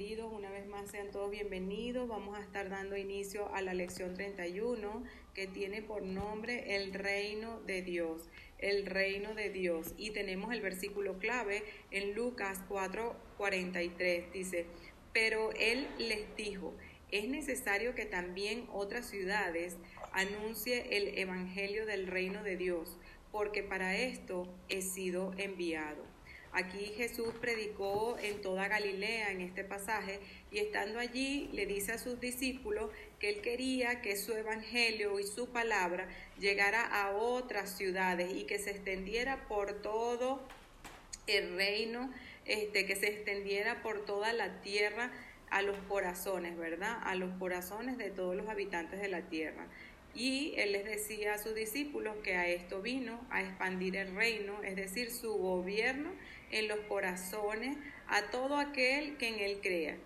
queridos, una vez más sean todos bienvenidos. Vamos a estar dando inicio a la lección 31 que tiene por nombre el reino de Dios, el reino de Dios. Y tenemos el versículo clave en Lucas 4:43. Dice, pero él les dijo, es necesario que también otras ciudades anuncie el evangelio del reino de Dios, porque para esto he sido enviado. Aquí Jesús predicó en toda Galilea en este pasaje y estando allí le dice a sus discípulos que él quería que su evangelio y su palabra llegara a otras ciudades y que se extendiera por todo el reino, este, que se extendiera por toda la tierra a los corazones, ¿verdad? A los corazones de todos los habitantes de la tierra. Y él les decía a sus discípulos que a esto vino, a expandir el reino, es decir, su gobierno en los corazones a todo aquel que en él crea.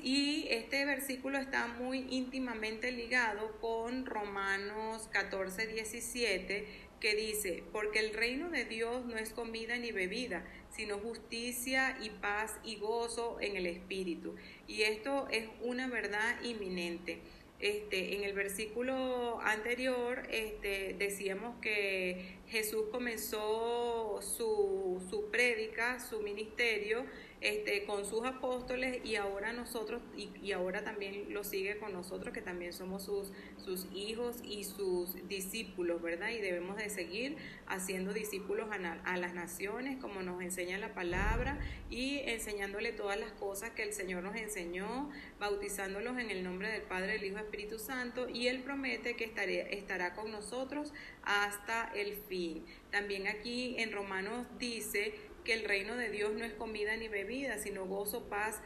Y este versículo está muy íntimamente ligado con Romanos 14, 17, que dice, porque el reino de Dios no es comida ni bebida, sino justicia y paz y gozo en el Espíritu. Y esto es una verdad inminente. Este, en el versículo anterior este, decíamos que Jesús comenzó su, su prédica, su ministerio, este, con sus apóstoles y ahora nosotros, y, ahora también lo sigue con nosotros, que también somos sus, sus hijos y sus discípulos, ¿verdad? Y debemos de seguir haciendo discípulos a, las naciones, como nos enseña la palabra, y enseñándole todas las cosas que el Señor nos enseñó, bautizándolos en el nombre del Padre, el Hijo, Espíritu Santo, y Él promete que estará con nosotros hasta el fin. También aquí en Romanos dice que el reino de Dios no es comida ni bebida, sino gozo, paz,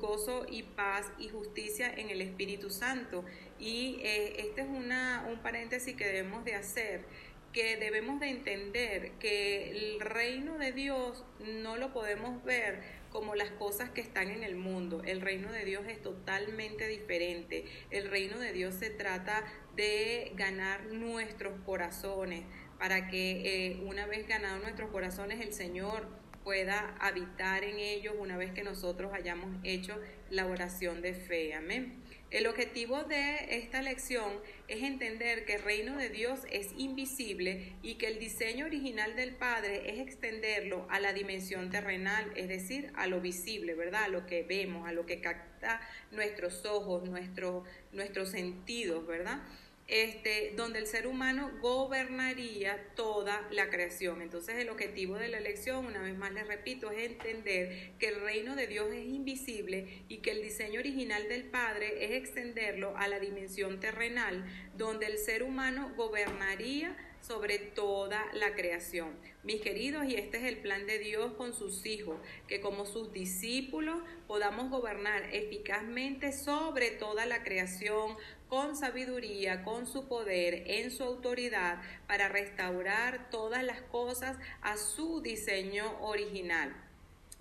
gozo y paz y justicia en el Espíritu Santo. Y eh, este es una, un paréntesis que debemos de hacer, que debemos de entender que el reino de Dios no lo podemos ver como las cosas que están en el mundo. El reino de Dios es totalmente diferente. El reino de Dios se trata de ganar nuestros corazones, para que eh, una vez ganado nuestros corazones el Señor pueda habitar en ellos una vez que nosotros hayamos hecho la oración de fe. Amén. El objetivo de esta lección es entender que el reino de Dios es invisible y que el diseño original del Padre es extenderlo a la dimensión terrenal, es decir, a lo visible, ¿verdad? A lo que vemos, a lo que capta nuestros ojos, nuestros sentidos, ¿verdad? Este, donde el ser humano gobernaría toda la creación. Entonces el objetivo de la elección, una vez más les repito, es entender que el reino de Dios es invisible y que el diseño original del Padre es extenderlo a la dimensión terrenal, donde el ser humano gobernaría sobre toda la creación. Mis queridos, y este es el plan de Dios con sus hijos, que como sus discípulos podamos gobernar eficazmente sobre toda la creación, con sabiduría, con su poder, en su autoridad, para restaurar todas las cosas a su diseño original.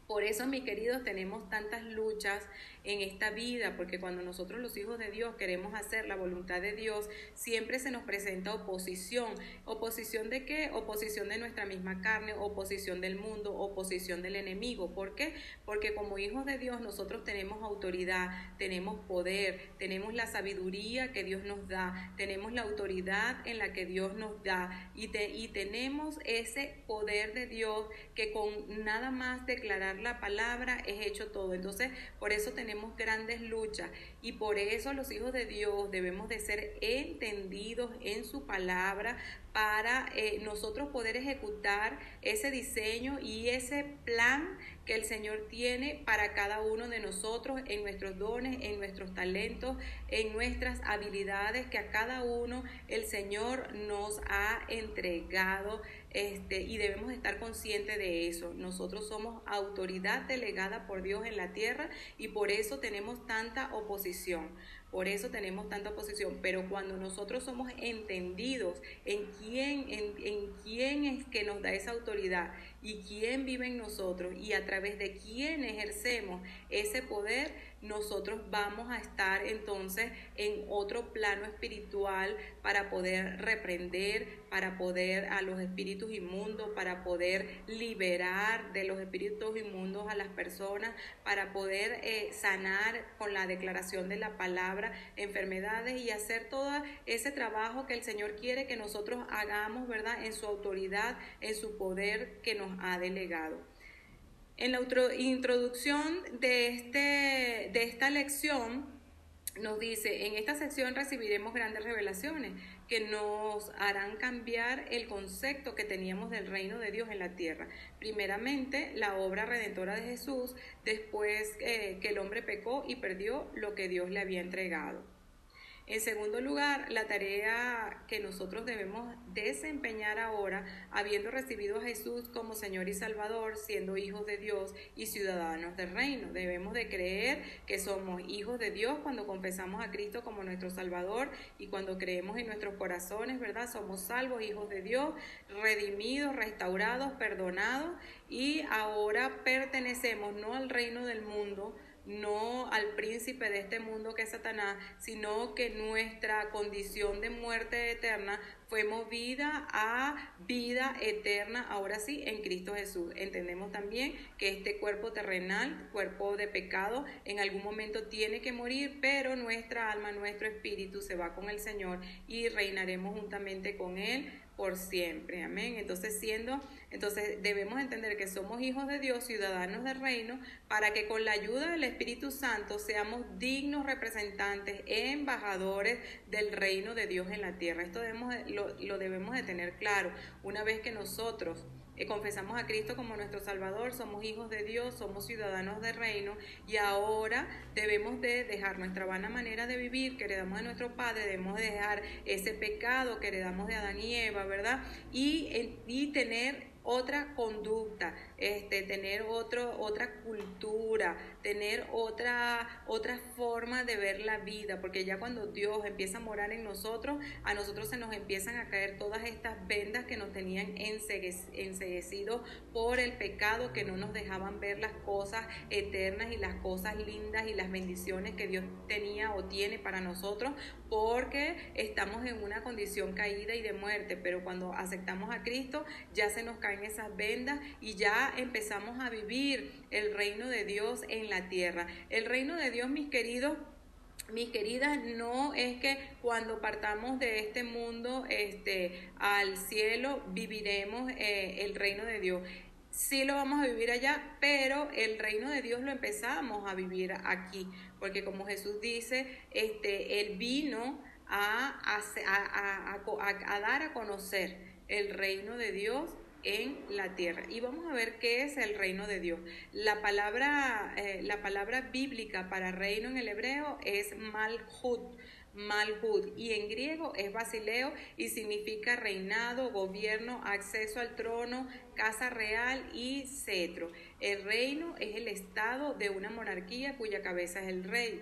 Por eso, mis queridos, tenemos tantas luchas en esta vida, porque cuando nosotros los hijos de Dios queremos hacer la voluntad de Dios, siempre se nos presenta oposición. ¿Oposición de qué? Oposición de nuestra misma carne, oposición del mundo, oposición del enemigo. ¿Por qué? Porque como hijos de Dios nosotros tenemos autoridad, tenemos poder, tenemos la sabiduría que Dios nos da, tenemos la autoridad en la que Dios nos da y, y tenemos ese poder de Dios que con nada más declarar la palabra es hecho todo. Entonces, por eso tenemos grandes luchas y por eso los hijos de Dios debemos de ser entendidos en su palabra para eh, nosotros poder ejecutar ese diseño y ese plan que el Señor tiene para cada uno de nosotros en nuestros dones, en nuestros talentos, en nuestras habilidades que a cada uno el Señor nos ha entregado este, y debemos estar conscientes de eso. Nosotros somos autoridad delegada por Dios en la tierra y por eso tenemos tanta oposición. Por eso tenemos tanta oposición. Pero cuando nosotros somos entendidos en quién, en, en quién es que nos da esa autoridad y quién vive en nosotros y a través de quién ejercemos ese poder, nosotros vamos a estar entonces en otro plano espiritual para poder reprender, para poder a los espíritus inmundos, para poder liberar de los espíritus inmundos a las personas, para poder eh, sanar con la declaración de la palabra enfermedades y hacer todo ese trabajo que el Señor quiere que nosotros hagamos, ¿verdad? En su autoridad, en su poder que nos ha delegado. En la introducción de, este, de esta lección nos dice, en esta sección recibiremos grandes revelaciones que nos harán cambiar el concepto que teníamos del reino de Dios en la tierra. Primeramente, la obra redentora de Jesús, después eh, que el hombre pecó y perdió lo que Dios le había entregado. En segundo lugar, la tarea que nosotros debemos desempeñar ahora, habiendo recibido a Jesús como Señor y Salvador, siendo hijos de Dios y ciudadanos del reino. Debemos de creer que somos hijos de Dios cuando confesamos a Cristo como nuestro Salvador y cuando creemos en nuestros corazones, ¿verdad? Somos salvos, hijos de Dios, redimidos, restaurados, perdonados y ahora pertenecemos no al reino del mundo, no al príncipe de este mundo que es Satanás, sino que nuestra condición de muerte eterna fue movida a vida eterna, ahora sí, en Cristo Jesús. Entendemos también que este cuerpo terrenal, cuerpo de pecado, en algún momento tiene que morir, pero nuestra alma, nuestro espíritu se va con el Señor y reinaremos juntamente con Él por siempre. Amén. Entonces, siendo, entonces debemos entender que somos hijos de Dios, ciudadanos del reino, para que con la ayuda del Espíritu Santo seamos dignos representantes, embajadores del reino de Dios en la tierra. Esto debemos, lo, lo debemos de tener claro. Una vez que nosotros eh, confesamos a Cristo como nuestro Salvador, somos hijos de Dios, somos ciudadanos del reino y ahora debemos de dejar nuestra vana manera de vivir que heredamos de nuestro Padre, debemos de dejar ese pecado que heredamos de Adán y Eva, ¿verdad? Y, y tener otra conducta, este, tener otro, otra cultura, tener otra, otra forma de ver la vida, porque ya cuando Dios empieza a morar en nosotros, a nosotros se nos empiezan a caer todas estas vendas que nos tenían enseguecidos por el pecado, que no nos dejaban ver las cosas eternas y las cosas lindas y las bendiciones que Dios tenía o tiene para nosotros, porque estamos en una condición caída y de muerte, pero cuando aceptamos a Cristo ya se nos esas vendas y ya empezamos a vivir el reino de Dios en la tierra. El reino de Dios, mis queridos, mis queridas, no es que cuando partamos de este mundo este, al cielo viviremos eh, el reino de Dios. Sí lo vamos a vivir allá, pero el reino de Dios lo empezamos a vivir aquí, porque como Jesús dice, este, Él vino a, a, a, a dar a conocer el reino de Dios en la tierra. Y vamos a ver qué es el reino de Dios. La palabra, eh, la palabra bíblica para reino en el hebreo es malhut. Malhut y en griego es basileo y significa reinado, gobierno, acceso al trono, casa real y cetro. El reino es el estado de una monarquía cuya cabeza es el rey.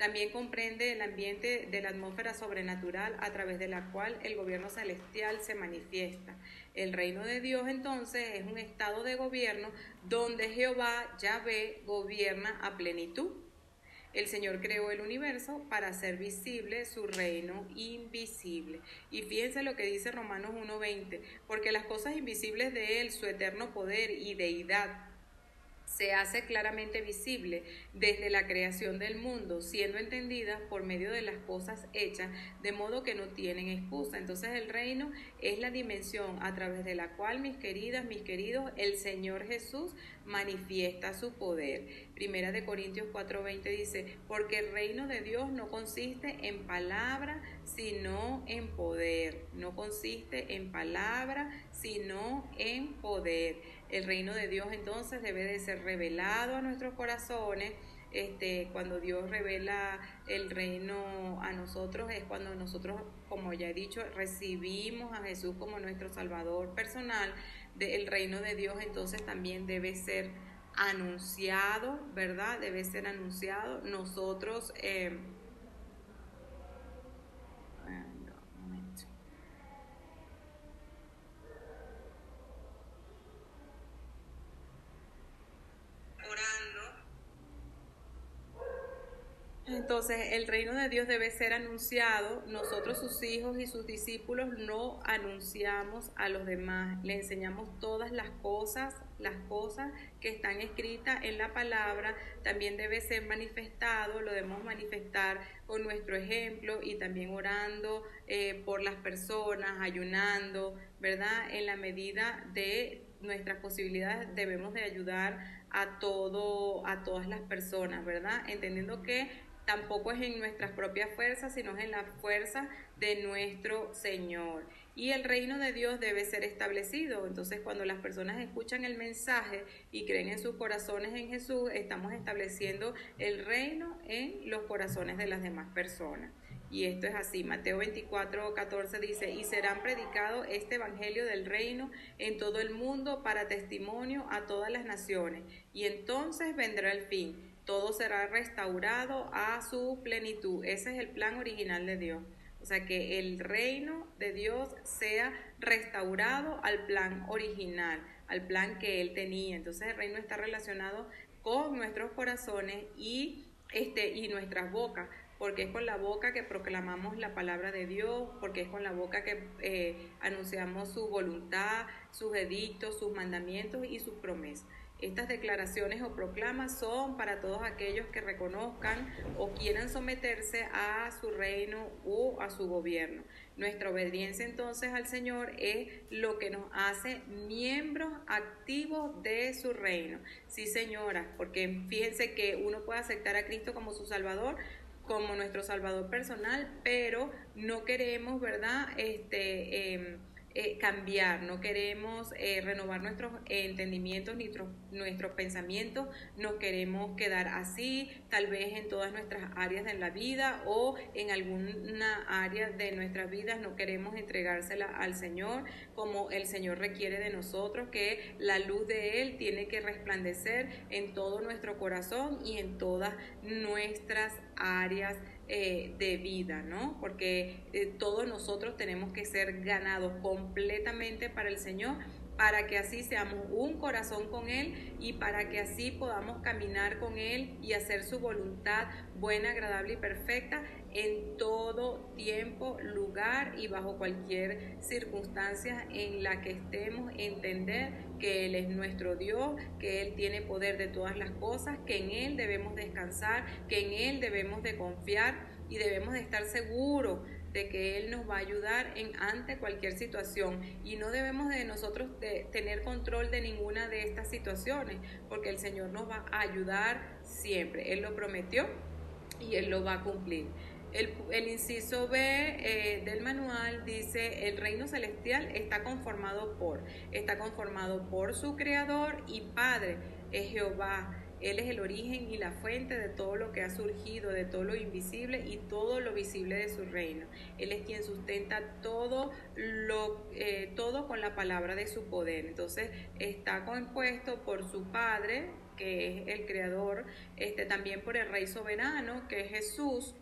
También comprende el ambiente de la atmósfera sobrenatural a través de la cual el gobierno celestial se manifiesta. El reino de Dios entonces es un estado de gobierno donde Jehová, Yahvé, gobierna a plenitud. El Señor creó el universo para hacer visible su reino invisible. Y fíjense lo que dice Romanos 1.20, porque las cosas invisibles de Él, su eterno poder y deidad, se hace claramente visible desde la creación del mundo, siendo entendida por medio de las cosas hechas, de modo que no tienen excusa. Entonces el reino es la dimensión a través de la cual, mis queridas, mis queridos, el Señor Jesús manifiesta su poder. Primera de Corintios 4:20 dice, porque el reino de Dios no consiste en palabra, sino en poder. No consiste en palabra, sino en poder. El reino de Dios entonces debe de ser revelado a nuestros corazones. Este, cuando Dios revela el reino a nosotros es cuando nosotros, como ya he dicho, recibimos a Jesús como nuestro Salvador personal. del reino de Dios entonces también debe ser anunciado, ¿verdad? Debe ser anunciado. Nosotros... Eh, Entonces el reino de Dios debe ser anunciado. Nosotros sus hijos y sus discípulos no anunciamos a los demás. Le enseñamos todas las cosas, las cosas que están escritas en la palabra. También debe ser manifestado, lo debemos manifestar con nuestro ejemplo y también orando eh, por las personas, ayunando, ¿verdad? En la medida de nuestras posibilidades debemos de ayudar a todo a todas las personas, ¿verdad? Entendiendo que tampoco es en nuestras propias fuerzas, sino en la fuerza de nuestro Señor. Y el reino de Dios debe ser establecido. Entonces, cuando las personas escuchan el mensaje y creen en sus corazones en Jesús, estamos estableciendo el reino en los corazones de las demás personas. Y esto es así. Mateo 24, 14 dice, y serán predicados este evangelio del reino en todo el mundo para testimonio a todas las naciones. Y entonces vendrá el fin todo será restaurado a su plenitud. Ese es el plan original de Dios. O sea, que el reino de Dios sea restaurado al plan original, al plan que Él tenía. Entonces el reino está relacionado con nuestros corazones y, este, y nuestras bocas, porque es con la boca que proclamamos la palabra de Dios, porque es con la boca que eh, anunciamos su voluntad, sus edictos, sus mandamientos y sus promesas. Estas declaraciones o proclamas son para todos aquellos que reconozcan o quieran someterse a su reino o a su gobierno. Nuestra obediencia entonces al Señor es lo que nos hace miembros activos de su reino. Sí, señora, porque fíjense que uno puede aceptar a Cristo como su Salvador, como nuestro Salvador personal, pero no queremos, ¿verdad? Este, em, eh, cambiar, no queremos eh, renovar nuestros entendimientos ni nuestros pensamientos, no queremos quedar así, tal vez en todas nuestras áreas de la vida o en alguna área de nuestras vidas no queremos entregársela al Señor como el Señor requiere de nosotros, que la luz de Él tiene que resplandecer en todo nuestro corazón y en todas nuestras áreas eh, de vida, ¿no? Porque eh, todos nosotros tenemos que ser ganados completamente para el Señor para que así seamos un corazón con Él y para que así podamos caminar con Él y hacer su voluntad buena, agradable y perfecta en todo tiempo, lugar y bajo cualquier circunstancia en la que estemos, entender que Él es nuestro Dios, que Él tiene poder de todas las cosas, que en Él debemos descansar, que en Él debemos de confiar y debemos de estar seguros de que Él nos va a ayudar en ante cualquier situación y no debemos de nosotros de tener control de ninguna de estas situaciones porque el Señor nos va a ayudar siempre. Él lo prometió y Él lo va a cumplir. El, inciso B eh, del manual dice, el reino celestial está conformado por, está conformado por su creador y padre, es Jehová él es el origen y la fuente de todo lo que ha surgido, de todo lo invisible y todo lo visible de su reino. Él es quien sustenta todo lo eh, todo con la palabra de su poder. Entonces está compuesto por su Padre, que es el Creador, este también por el Rey soberano, que es Jesús,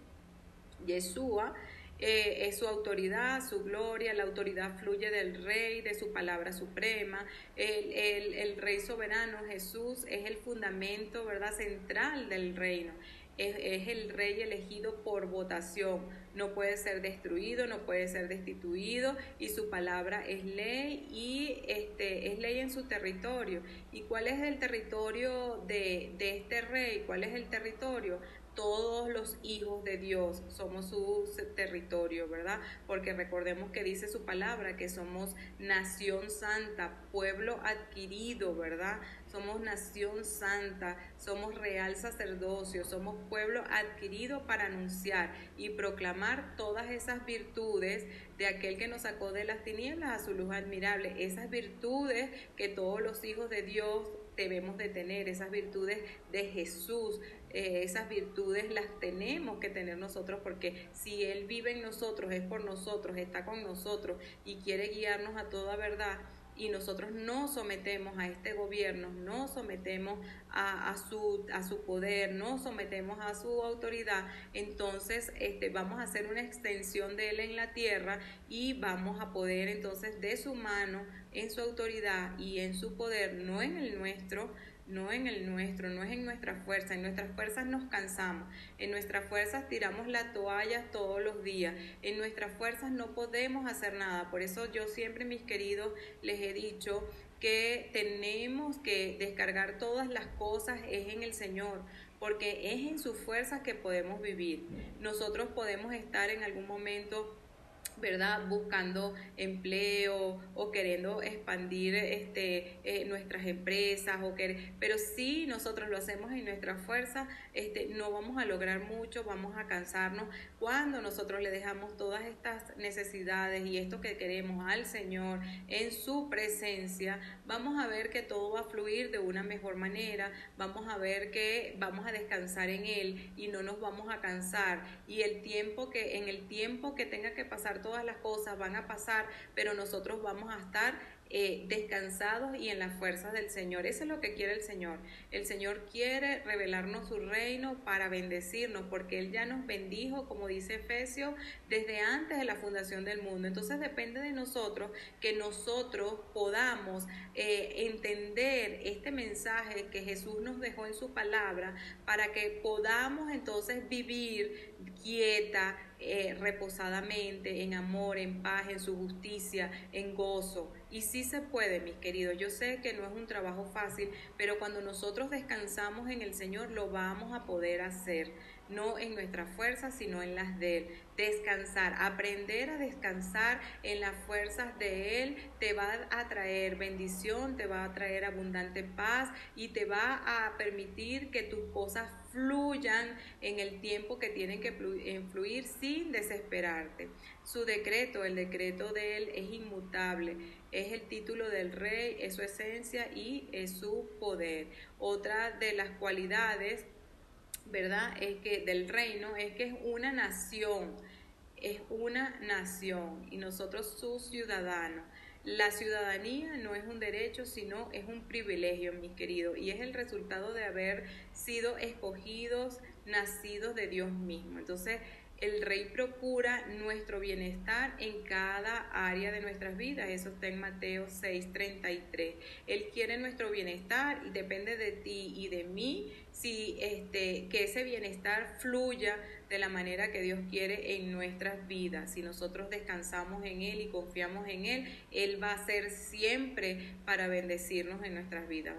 Yeshua, eh, es su autoridad, su gloria, la autoridad fluye del rey, de su palabra suprema. El, rey soberano Jesús es el fundamento, ¿verdad?, central del reino. Es, es, el rey elegido por votación. No puede ser destruido, no puede ser destituido y su palabra es ley y este, es ley en su territorio. ¿Y cuál es el territorio de, de este rey? ¿Cuál es el territorio? Todos los hijos de Dios somos su territorio, ¿verdad? Porque recordemos que dice su palabra que somos nación santa, pueblo adquirido, ¿verdad? Somos nación santa, somos real sacerdocio, somos pueblo adquirido para anunciar y proclamar todas esas virtudes de aquel que nos sacó de las tinieblas a su luz admirable, esas virtudes que todos los hijos de Dios debemos de tener, esas virtudes de Jesús, eh, esas virtudes las tenemos que tener nosotros porque si Él vive en nosotros, es por nosotros, está con nosotros y quiere guiarnos a toda verdad y nosotros no sometemos a este gobierno, no sometemos a, su, a su poder, no sometemos a su autoridad, entonces este, vamos a hacer una extensión de Él en la tierra y vamos a poder entonces de su mano, en su autoridad y en su poder, no en el nuestro, no en el nuestro, no es en nuestra fuerza. En nuestras fuerzas nos cansamos, en nuestras fuerzas tiramos la toalla todos los días, en nuestras fuerzas no podemos hacer nada. Por eso yo siempre, mis queridos, les he dicho que tenemos que descargar todas las cosas es en el Señor, porque es en sus fuerzas que podemos vivir. Nosotros podemos estar en algún momento ¿verdad? Buscando empleo o queriendo expandir este, eh, nuestras empresas, o pero si nosotros lo hacemos en nuestra fuerza, este, no vamos a lograr mucho, vamos a cansarnos. Cuando nosotros le dejamos todas estas necesidades y esto que queremos al Señor en su presencia, vamos a ver que todo va a fluir de una mejor manera, vamos a ver que vamos a descansar en Él y no nos vamos a cansar. Y el tiempo que, en el tiempo que tenga que pasar todas las cosas van a pasar, pero nosotros vamos a estar eh, descansados y en las fuerzas del Señor. Eso es lo que quiere el Señor. El Señor quiere revelarnos su reino para bendecirnos, porque Él ya nos bendijo, como dice Efesios, desde antes de la fundación del mundo. Entonces depende de nosotros que nosotros podamos eh, entender este mensaje que Jesús nos dejó en su palabra para que podamos entonces vivir quieta, eh, reposadamente, en amor, en paz, en su justicia, en gozo. Y sí se puede, mis queridos. Yo sé que no es un trabajo fácil, pero cuando nosotros descansamos en el Señor, lo vamos a poder hacer no en nuestras fuerzas, sino en las de Él. Descansar, aprender a descansar en las fuerzas de Él te va a traer bendición, te va a traer abundante paz y te va a permitir que tus cosas fluyan en el tiempo que tienen que fluir sin desesperarte. Su decreto, el decreto de Él es inmutable, es el título del rey, es su esencia y es su poder. Otra de las cualidades ¿verdad? Es que del reino es que es una nación, es una nación y nosotros sus ciudadanos. La ciudadanía no es un derecho, sino es un privilegio, mis queridos, y es el resultado de haber sido escogidos, nacidos de Dios mismo. Entonces, el rey procura nuestro bienestar en cada área de nuestras vidas. Eso está en Mateo 6:33. Él quiere nuestro bienestar y depende de ti y de mí si este, que ese bienestar fluya de la manera que Dios quiere en nuestras vidas. Si nosotros descansamos en Él y confiamos en Él, Él va a ser siempre para bendecirnos en nuestras vidas.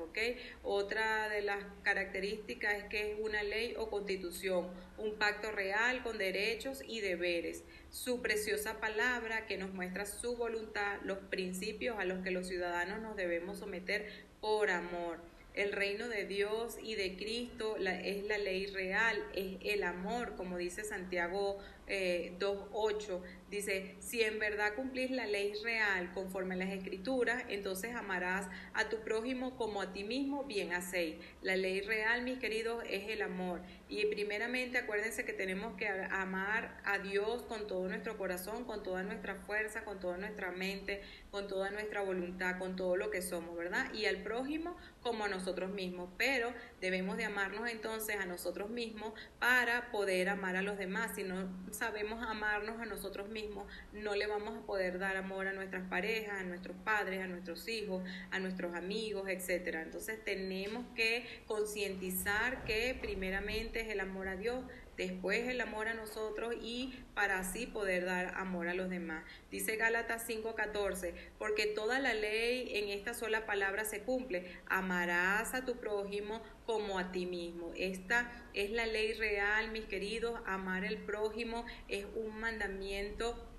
Otra de las características es que es una ley o constitución, un pacto real con derechos y deberes. Su preciosa palabra que nos muestra su voluntad, los principios a los que los ciudadanos nos debemos someter por amor el reino de Dios y de Cristo es la ley real, es el amor, como dice Santiago 2.8, eh, dice, si en verdad cumplís la ley real conforme a las escrituras, entonces amarás a tu prójimo como a ti mismo, bien hacéis. La ley real, mis queridos, es el amor. Y primeramente acuérdense que tenemos que amar a Dios con todo nuestro corazón, con toda nuestra fuerza, con toda nuestra mente, con toda nuestra voluntad, con todo lo que somos, ¿verdad? Y al prójimo como a nosotros mismos. Pero debemos de amarnos entonces a nosotros mismos para poder amar a los demás. Si no sabemos amarnos a nosotros mismos, no le vamos a poder dar amor a nuestras parejas, a nuestros padres, a nuestros hijos, a nuestros amigos, etcétera. Entonces tenemos que concientizar que primeramente es el amor a Dios, después el amor a nosotros y para así poder dar amor a los demás. Dice Gálatas 5:14, porque toda la ley en esta sola palabra se cumple, amarás a tu prójimo como a ti mismo. Esta es la ley real, mis queridos, amar al prójimo es un mandamiento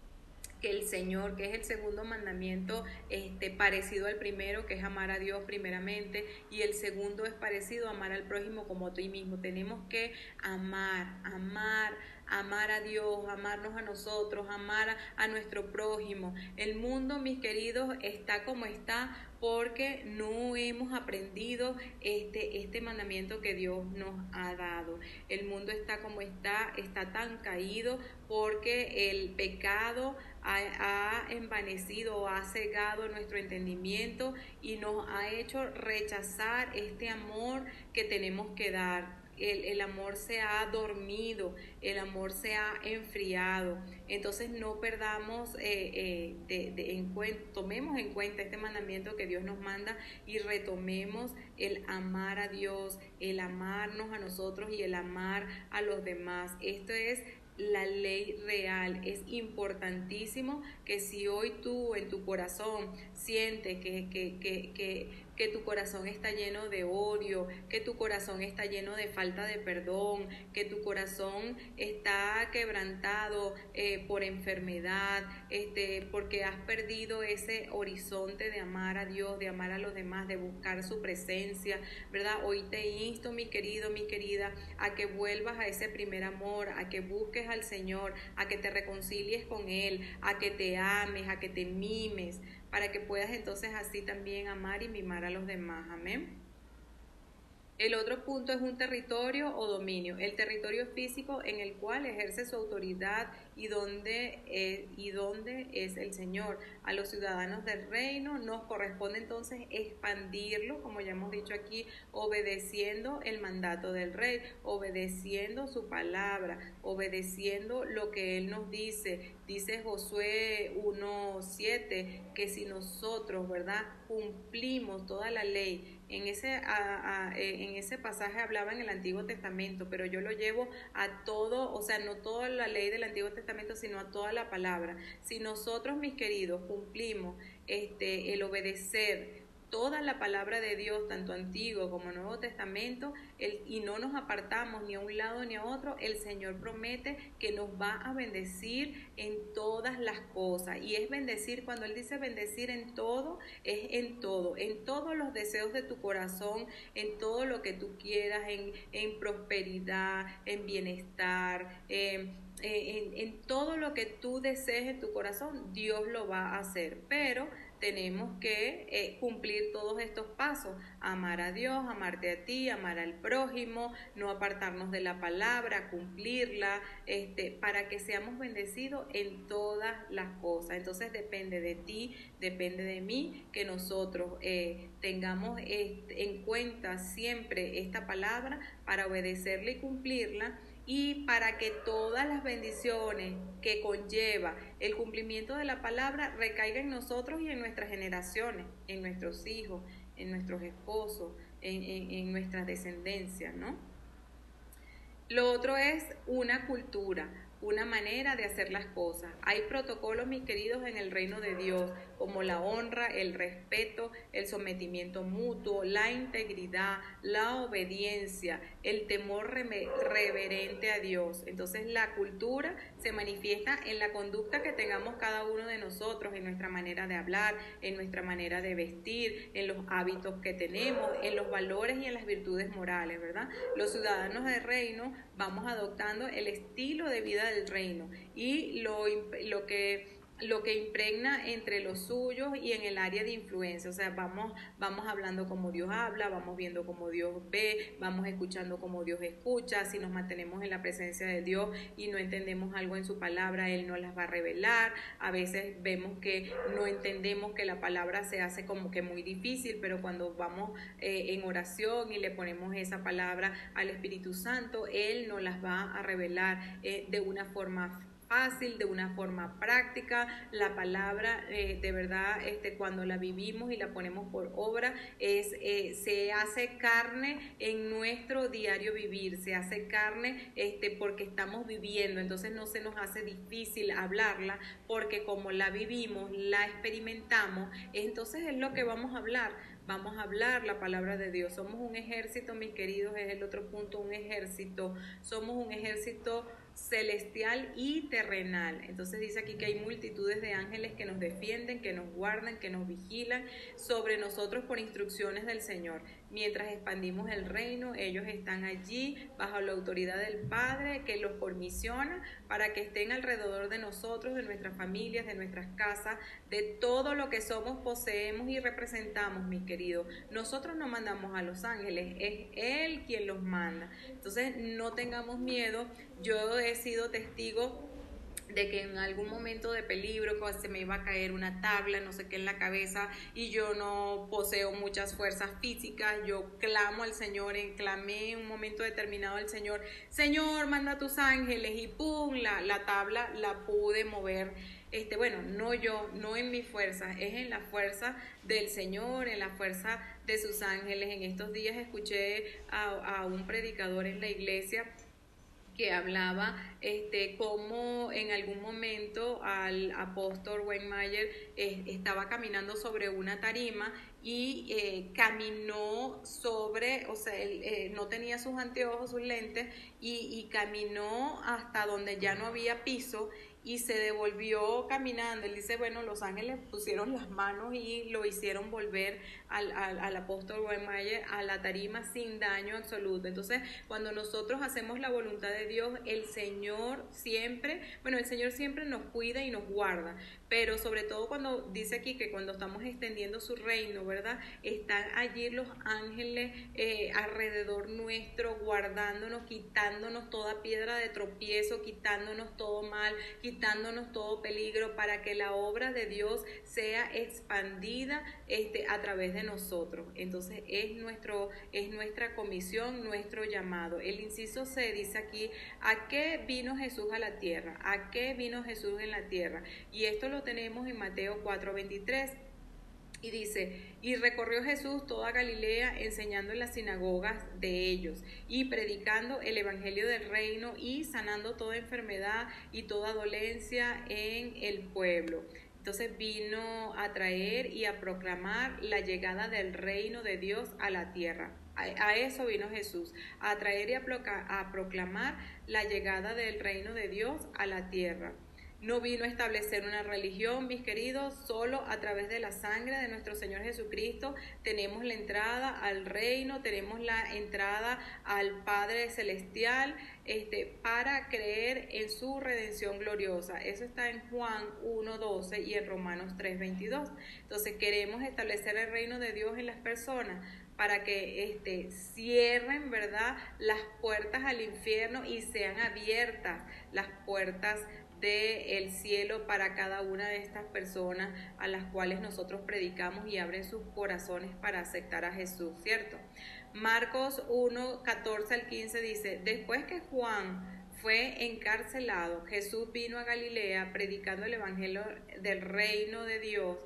que el Señor, que es el segundo mandamiento, este, parecido al primero, que es amar a Dios primeramente, y el segundo es parecido amar al prójimo como a ti mismo. Tenemos que amar, amar, amar a Dios, amarnos a nosotros, amar a, nuestro prójimo. El mundo, mis queridos, está como está porque no hemos aprendido este, este mandamiento que Dios nos ha dado. El mundo está como está, está tan caído porque el pecado ha, envanecido o ha cegado nuestro entendimiento y nos ha hecho rechazar este amor que tenemos que dar el, amor se ha dormido, el amor se ha enfriado. Entonces no perdamos, eh, eh, en tomemos en cuenta este mandamiento que Dios nos manda y retomemos el amar a Dios, el amarnos a nosotros y el amar a los demás. Esto es la ley real. Es importantísimo que si hoy tú en tu corazón sientes que, que, que que tu corazón está lleno de odio, que tu corazón está lleno de falta de perdón, que tu corazón está quebrantado eh, por enfermedad, este, porque has perdido ese horizonte de amar a Dios, de amar a los demás, de buscar su presencia, ¿verdad? Hoy te insto, mi querido, mi querida, a que vuelvas a ese primer amor, a que busques al Señor, a que te reconcilies con Él, a que te ames, a que te mimes, para que puedas entonces así también amar y mimar a los demás. Amén. El otro punto es un territorio o dominio, el territorio físico en el cual ejerce su autoridad y donde, es, y dónde es el Señor. A los ciudadanos del reino nos corresponde entonces expandirlo, como ya hemos dicho aquí, obedeciendo el mandato del rey, obedeciendo su palabra, obedeciendo lo que él nos dice. Dice Josué 1.7 que si nosotros, ¿verdad?, cumplimos toda la ley, en ese, en ese pasaje hablaba en el Antiguo Testamento, pero yo lo llevo a todo, o sea, no toda la ley del Antiguo Testamento, sino a toda la palabra. Si nosotros, mis queridos, cumplimos este, el obedecer toda la palabra de Dios, tanto Antiguo como Nuevo Testamento, el, y no nos apartamos ni a un lado ni a otro, el Señor promete que nos va a bendecir en todas las cosas. Y es bendecir, cuando Él dice bendecir en todo, es en todo, en todos los deseos de tu corazón, en todo lo que tú quieras, en, en prosperidad, en bienestar, en en, todo lo que tú desees en tu corazón, Dios lo va a hacer. Pero tenemos que eh, cumplir todos estos pasos, amar a Dios, amarte a ti, amar al prójimo, no apartarnos de la palabra, cumplirla, este, para que seamos bendecidos en todas las cosas. Entonces depende de ti, depende de mí, que nosotros eh, tengamos este, en cuenta siempre esta palabra para obedecerla y cumplirla y para que todas las bendiciones que conlleva el cumplimiento de la palabra recaigan en nosotros y en nuestras generaciones, en nuestros hijos, en nuestros esposos, en, en nuestra descendencia, ¿no? Lo otro es una cultura, una manera de hacer las cosas. Hay protocolos, mis queridos, en el reino de Dios, como la honra, el respeto, el sometimiento mutuo, la integridad, la obediencia, el temor reverente a Dios. Entonces la cultura se manifiesta en la conducta que tengamos cada uno de nosotros, en nuestra manera de hablar, en nuestra manera de vestir, en los hábitos que tenemos, en los valores y en las virtudes morales, ¿verdad? Los ciudadanos del reino vamos adoptando el estilo de vida del reino. Y lo, lo que lo que impregna entre los suyos y en el área de influencia. O sea, vamos, vamos hablando como Dios habla, vamos viendo como Dios ve, vamos escuchando como Dios escucha. Si nos mantenemos en la presencia de Dios y no entendemos algo en su palabra, Él nos las va a revelar. A veces vemos que no entendemos que la palabra se hace como que muy difícil, pero cuando vamos eh, en oración y le ponemos esa palabra al Espíritu Santo, Él nos las va a revelar eh, de una forma fácil, de una forma práctica. La palabra, eh, de verdad, este, cuando la vivimos y la ponemos por obra, es, eh, se hace carne en nuestro diario vivir, se hace carne este, porque estamos viviendo, entonces no se nos hace difícil hablarla, porque como la vivimos, la experimentamos, entonces es lo que vamos a hablar vamos a hablar la palabra de Dios. Somos un ejército, mis queridos, es el otro punto, un ejército. Somos un ejército celestial y terrenal. Entonces dice aquí que hay multitudes de ángeles que nos defienden, que nos guardan, que nos vigilan sobre nosotros por instrucciones del Señor. Mientras expandimos el reino, ellos están allí bajo la autoridad del Padre que los formisiona para que estén alrededor de nosotros, de nuestras familias, de nuestras casas, de todo lo que somos, poseemos y representamos, mis queridos. Nosotros no mandamos a los ángeles, es Él quien los manda. Entonces no tengamos miedo. Yo he sido testigo de que en algún momento de peligro se me iba a caer una tabla, no sé qué en la cabeza y yo no poseo muchas fuerzas físicas, yo clamo al Señor, clamé en un momento determinado al Señor, Señor, manda a tus ángeles y pum, la, la tabla la pude mover. Este, bueno, no yo, no en mi fuerza, es en la fuerza del Señor, en la fuerza de sus ángeles. En estos días escuché a un predicador en la iglesia que hablaba este, cómo en algún momento al apóstol Weinmayer eh, estaba caminando sobre una tarima y eh, caminó sobre, o sea, él eh, no tenía sus anteojos, sus lentes, y, y caminó hasta donde ya no había piso y se devolvió caminando. Él dice, bueno, los ángeles pusieron las manos y lo hicieron volver al, al, apóstol Weinmayer a la tarima sin daño absoluto. Entonces, cuando nosotros hacemos la voluntad de Dios, el Señor siempre, bueno, el Señor siempre nos cuida y nos guarda, pero sobre todo cuando dice aquí que cuando estamos extendiendo su reino, ¿verdad? Están allí los ángeles eh, alrededor nuestro, guardándonos, quitándonos toda piedra de tropiezo, quitándonos todo mal, quitándonos todo peligro para que la obra de Dios sea expandida este, a través de nosotros. Entonces es, nuestro, es nuestra comisión, nuestro llamado. El inciso C dice aquí, ¿a qué vino Jesús a la tierra? ¿A qué vino Jesús en la tierra? Y esto lo tenemos en Mateo 4:23. Y dice, y recorrió Jesús toda Galilea enseñando en las sinagogas de ellos y predicando el Evangelio del reino y sanando toda enfermedad y toda dolencia en el pueblo. Entonces vino a traer y a proclamar la llegada del reino de Dios a la tierra. A, eso vino Jesús, a traer y a, a proclamar la llegada del reino de Dios a la tierra. No vino a establecer una religión, mis queridos, solo a través de la sangre de nuestro Señor Jesucristo tenemos la entrada al reino, tenemos la entrada al Padre Celestial, este, para creer en su redención gloriosa. Eso está en Juan 1.12 y en Romanos 3.22. Entonces queremos establecer el reino de Dios en las personas para que este, cierren, ¿verdad?, las puertas al infierno y sean abiertas las puertas del cielo para cada una de estas personas a las cuales nosotros predicamos y abren sus corazones para aceptar a Jesús, ¿cierto? Marcos 1, 14 al 15 dice, después que Juan fue encarcelado, Jesús vino a Galilea predicando el Evangelio del reino de Dios,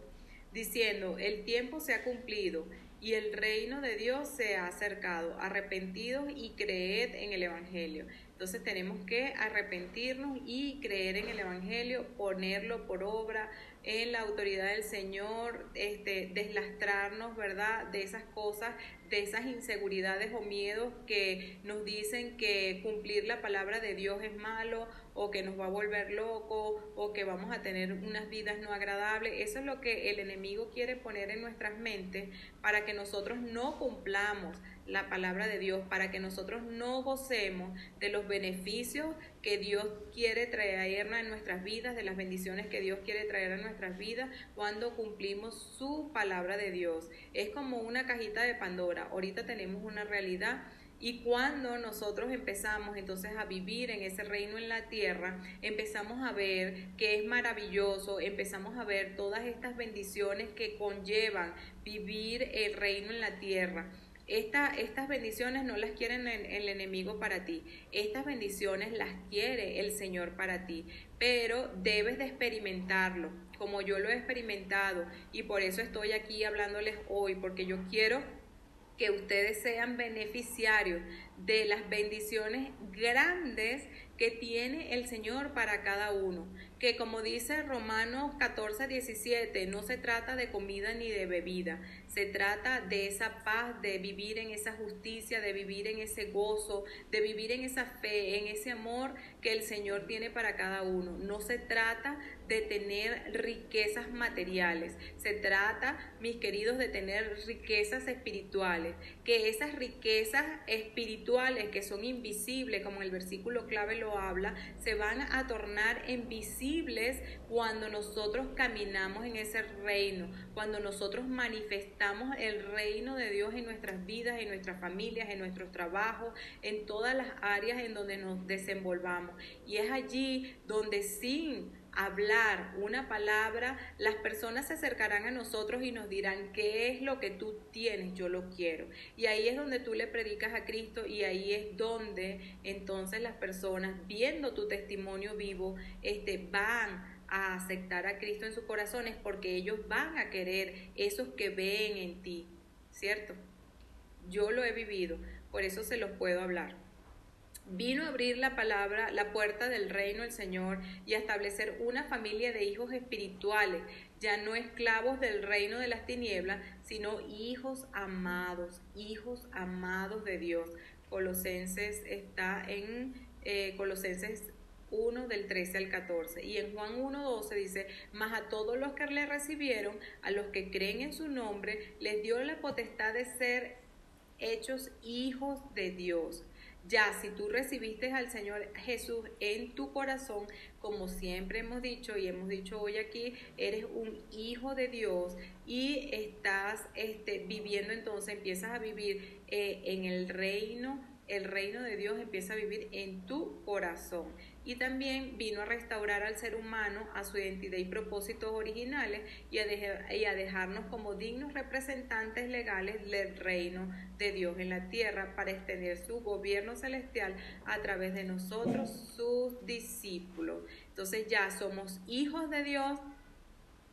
diciendo, el tiempo se ha cumplido y el reino de Dios se ha acercado, arrepentidos y creed en el Evangelio. Entonces tenemos que arrepentirnos y creer en el Evangelio, ponerlo por obra en la autoridad del Señor, este, deslastrarnos, ¿verdad?, de esas cosas, de esas inseguridades o miedos que nos dicen que cumplir la palabra de Dios es malo o que nos va a volver loco o que vamos a tener unas vidas no agradables. Eso es lo que el enemigo quiere poner en nuestras mentes para que nosotros no cumplamos la palabra de Dios, para que nosotros no gocemos de los beneficios que Dios quiere traer en nuestras vidas, de las bendiciones que Dios quiere traer a nuestras vidas cuando cumplimos su palabra de Dios. Es como una cajita de Pandora. Ahorita tenemos una realidad y cuando nosotros empezamos entonces a vivir en ese reino en la tierra, empezamos a ver que es maravilloso, empezamos a ver todas estas bendiciones que conllevan vivir el reino en la tierra. estas bendiciones no las quiere el, el enemigo para ti, estas bendiciones las quiere el Señor para ti, pero debes de experimentarlo, como yo lo he experimentado, y por eso estoy aquí hablándoles hoy, porque yo quiero que ustedes sean beneficiarios de las bendiciones grandes que tiene el Señor para cada uno. Que como dice Romanos 14, 17, no se trata de comida ni de bebida, se trata de esa paz, de vivir en esa justicia, de vivir en ese gozo, de vivir en esa fe, en ese amor que el Señor tiene para cada uno. No se trata de tener riquezas materiales, se trata, mis queridos, de tener riquezas espirituales, que esas riquezas espirituales que son invisibles, como el versículo clave lo habla, se van a tornar en visibles visibles cuando nosotros caminamos en ese reino, cuando nosotros manifestamos el reino de Dios en nuestras vidas, en nuestras familias, en nuestros trabajos, en todas las áreas en donde nos desenvolvamos. Y es allí donde sin hablar una palabra, las personas se acercarán a nosotros y nos dirán, ¿qué es lo que tú tienes? Yo lo quiero. Y ahí es donde tú le predicas a Cristo y ahí es donde entonces las personas, viendo tu testimonio vivo, este, van a aceptar a Cristo en sus corazones porque ellos van a querer esos que ven en ti, ¿cierto? Yo lo he vivido, por eso se los puedo hablar. Vino a abrir la palabra, la puerta del reino del Señor y a establecer una familia de hijos espirituales, ya no esclavos del reino de las tinieblas, sino hijos amados, hijos amados de Dios. Colosenses está en eh, Colosenses 1 del 13 al 14. Y en Juan 1, 12 dice, mas a todos los que le recibieron, a los que creen en su nombre, les dio la potestad de ser hechos hijos de Dios ya, si tú recibiste al Señor Jesús en tu corazón, como siempre hemos dicho y hemos dicho hoy aquí, eres un hijo de Dios y estás este, viviendo entonces, empiezas a vivir eh, en el reino, el reino de Dios empieza a vivir en tu corazón y también vino a restaurar al ser humano a su identidad y propósitos originales y a, y a, dejarnos como dignos representantes legales del reino de Dios en la tierra para extender su gobierno celestial a través de nosotros, sus discípulos. Entonces ya somos hijos de Dios.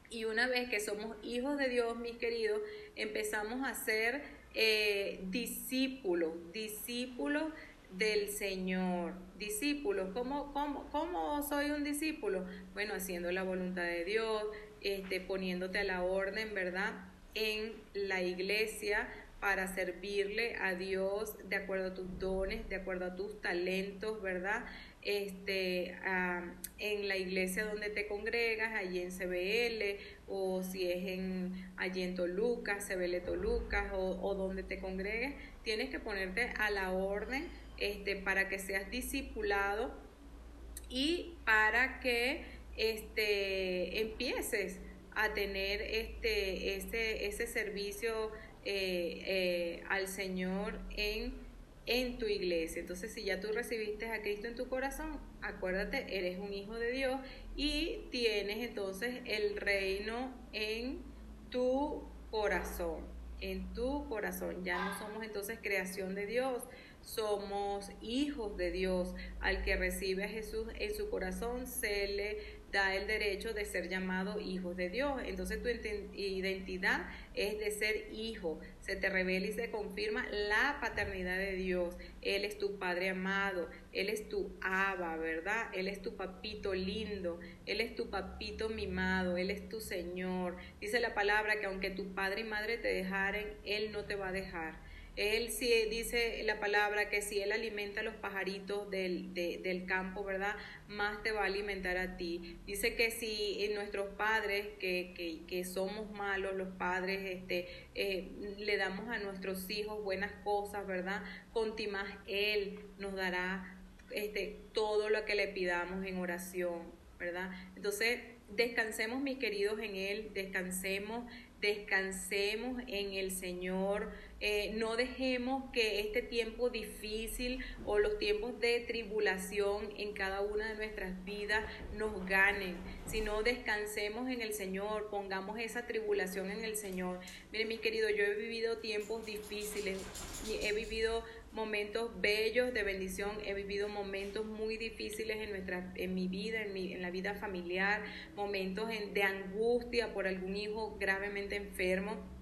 Y una vez que somos hijos de Dios, mis queridos, empezamos a ser eh, discípulos, discípulos del Señor. Discípulos, ¿cómo, cómo, cómo soy un discípulo? Bueno, haciendo la voluntad de Dios, este, poniéndote a la orden, ¿verdad? En la iglesia para servirle a Dios de acuerdo a tus dones, de acuerdo a tus talentos, ¿verdad? Este, en la iglesia donde te congregas, allí en CBL, o si es en, allí en Toluca, CBL Toluca, o, o donde te congregues, tienes que ponerte a la orden este, para que seas discipulado y para que este, empieces a tener este, ese, ese servicio eh, eh, al Señor en, en tu iglesia. Entonces, si ya tú recibiste a Cristo en tu corazón, acuérdate, eres un hijo de Dios y tienes entonces el reino en tu corazón, en tu corazón. Ya no somos entonces creación de Dios, somos hijos de Dios. Al que recibe a Jesús en su corazón se le da el derecho de ser llamado hijos de Dios. Entonces tu identidad es de ser hijo. Se te revela y se confirma la paternidad de Dios. Él es tu Padre amado. Él es tu Abba, ¿verdad? Él es tu papito lindo. Él es tu papito mimado. Él es tu Señor. Dice la palabra que aunque tu padre y madre te dejaren, Él no te va a dejar. Él sí dice la palabra que si Él alimenta a los pajaritos del, del campo, ¿verdad? Más te va a alimentar a ti. Dice que si nuestros padres, que, que, que somos malos, los padres, este, eh, le damos a nuestros hijos buenas cosas, ¿verdad? Conti más Él nos dará este, todo lo que le pidamos en oración, ¿verdad? Entonces, descansemos, mis queridos, en Él, descansemos, descansemos en el Señor eh, no dejemos que este tiempo difícil o los tiempos de tribulación en cada una de nuestras vidas nos ganen, sino descansemos en el Señor, pongamos esa tribulación en el Señor. Miren, mi querido, yo he vivido tiempos difíciles, he vivido momentos bellos de bendición, he vivido momentos muy difíciles en, nuestra, en mi vida, en, mi, en la vida familiar, momentos de angustia por algún hijo gravemente enfermo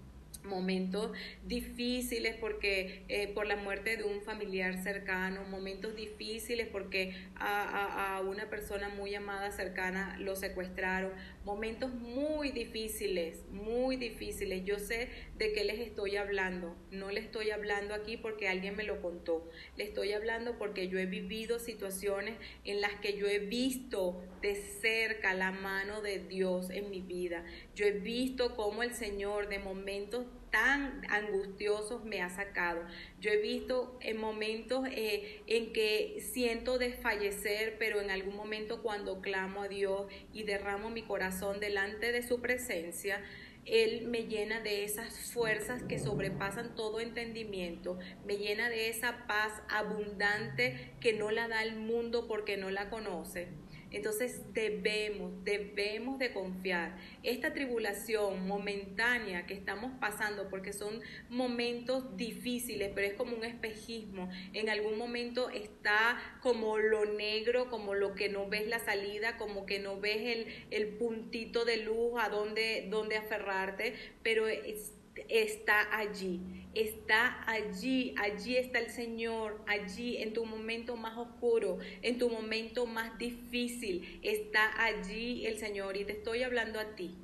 momentos difíciles porque eh, por la muerte de un familiar cercano, momentos difíciles porque a, una persona muy amada cercana lo secuestraron, momentos muy difíciles, muy difíciles. Yo sé de qué les estoy hablando, no les estoy hablando aquí porque alguien me lo contó, le estoy hablando porque yo he vivido situaciones en las que yo he visto de cerca la mano de Dios en mi vida. Yo he visto cómo el Señor de momentos tan angustiosos me ha sacado. Yo he visto en momentos eh, en que siento desfallecer, pero en algún momento cuando clamo a Dios y derramo mi corazón delante de su presencia, él me llena de esas fuerzas que sobrepasan todo entendimiento, me llena de esa paz abundante que no la da el mundo porque no la conoce. Entonces debemos, debemos de confiar. Esta tribulación momentánea que estamos pasando, porque son momentos difíciles, pero es como un espejismo. En algún momento está como lo negro, como lo que no ves la salida, como que no ves el, el puntito de luz a dónde, dónde aferrarte, pero es, está allí, está allí, allí está el Señor, allí en tu momento más oscuro, en tu momento más difícil, está allí el Señor y te estoy hablando a ti,